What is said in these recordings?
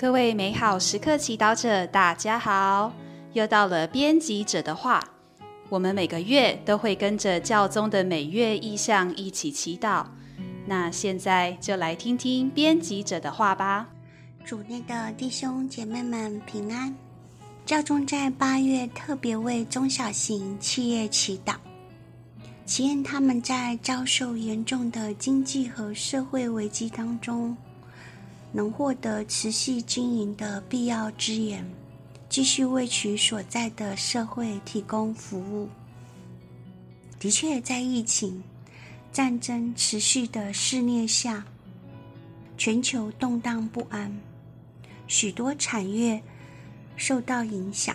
各位美好时刻祈祷者，大家好！又到了编辑者的话，我们每个月都会跟着教宗的每月意向一起祈祷。那现在就来听听编辑者的话吧。主内的弟兄姐妹们平安。教宗在八月特别为中小型企业祈祷，祈愿他们在遭受严重的经济和社会危机当中。能获得持续经营的必要资源，继续为其所在的社会提供服务。的确，在疫情、战争持续的肆虐下，全球动荡不安，许多产业受到影响，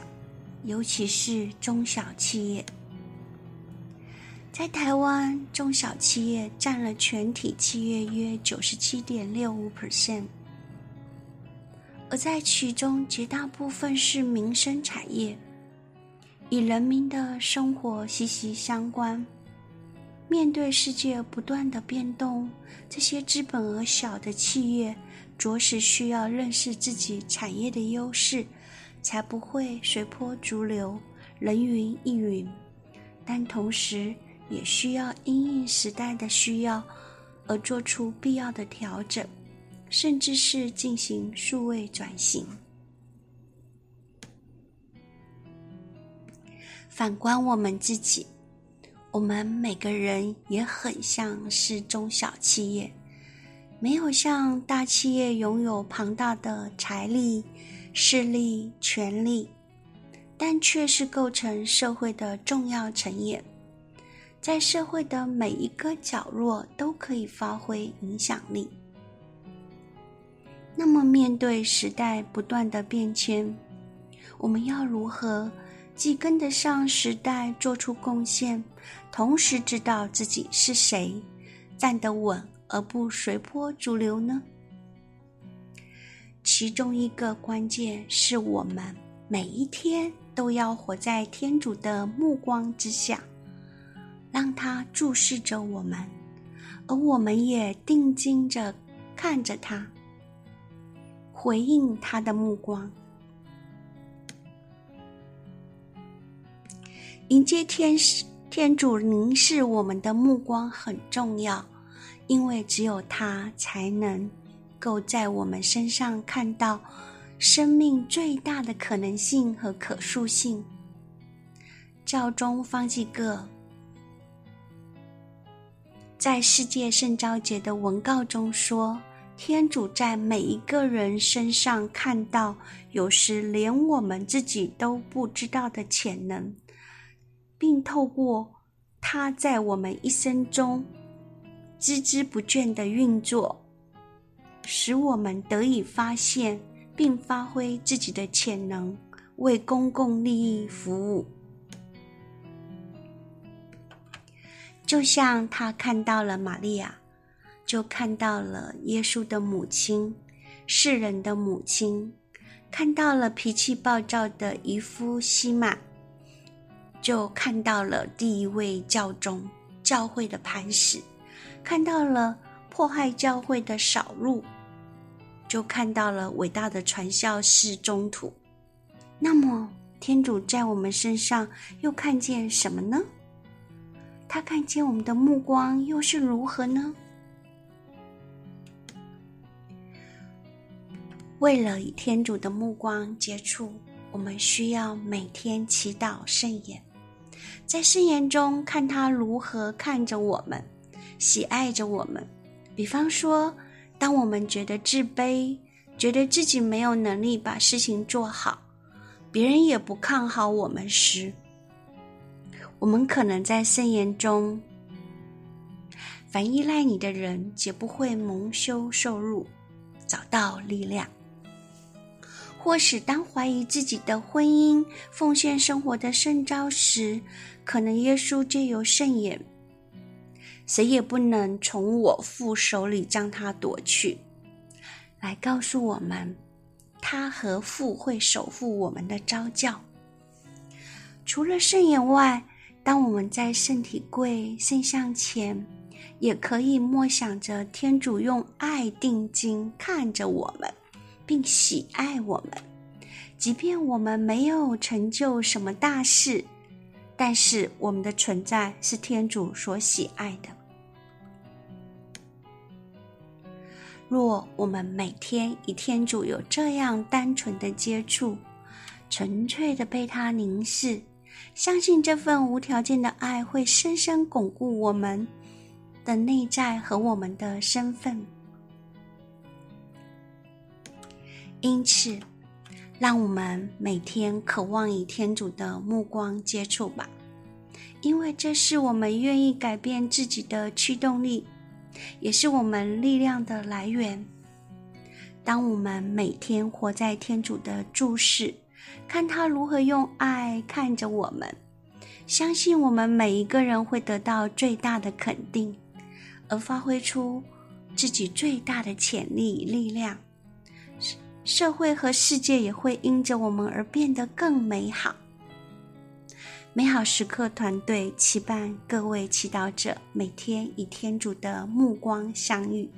尤其是中小企业。在台湾，中小企业占了全体企业约九十七点六五 percent。而在其中，绝大部分是民生产业，与人民的生活息息相关。面对世界不断的变动，这些资本额小的企业，着实需要认识自己产业的优势，才不会随波逐流、人云亦云。但同时，也需要因应时代的需要，而做出必要的调整。甚至是进行数位转型。反观我们自己，我们每个人也很像是中小企业，没有像大企业拥有庞大的财力、势力、权力，但却是构成社会的重要成员，在社会的每一个角落都可以发挥影响力。那么，面对时代不断的变迁，我们要如何既跟得上时代，做出贡献，同时知道自己是谁，站得稳而不随波逐流呢？其中一个关键是我们每一天都要活在天主的目光之下，让他注视着我们，而我们也定睛着看着他。回应他的目光，迎接天使天主凝视我们的目光很重要，因为只有他才能够在我们身上看到生命最大的可能性和可塑性。教宗方济各在世界圣召节的文告中说。天主在每一个人身上看到，有时连我们自己都不知道的潜能，并透过他在我们一生中孜孜不倦的运作，使我们得以发现并发挥自己的潜能，为公共利益服务。就像他看到了玛利亚。就看到了耶稣的母亲，世人的母亲，看到了脾气暴躁的渔夫西玛，就看到了第一位教宗，教会的磐石，看到了迫害教会的扫路，就看到了伟大的传教士中途。那么，天主在我们身上又看见什么呢？他看见我们的目光又是如何呢？为了与天主的目光接触，我们需要每天祈祷圣言，在圣言中看他如何看着我们，喜爱着我们。比方说，当我们觉得自卑，觉得自己没有能力把事情做好，别人也不看好我们时，我们可能在圣言中：“凡依赖你的人，绝不会蒙羞受辱，找到力量。”或是当怀疑自己的婚姻、奉献生活的圣招时，可能耶稣就有圣言：“谁也不能从我父手里将他夺去。”来告诉我们，他和父会守护我们的招教。除了圣言外，当我们在圣体柜、圣像前，也可以默想着天主用爱定睛看着我们。并喜爱我们，即便我们没有成就什么大事，但是我们的存在是天主所喜爱的。若我们每天与天主有这样单纯的接触，纯粹的被他凝视，相信这份无条件的爱会深深巩固我们的内在和我们的身份。因此，让我们每天渴望与天主的目光接触吧，因为这是我们愿意改变自己的驱动力。也是我们力量的来源。当我们每天活在天主的注视，看他如何用爱看着我们，相信我们每一个人会得到最大的肯定，而发挥出自己最大的潜力与力量，社会和世界也会因着我们而变得更美好。美好时刻团队期盼各位祈祷者每天与天主的目光相遇。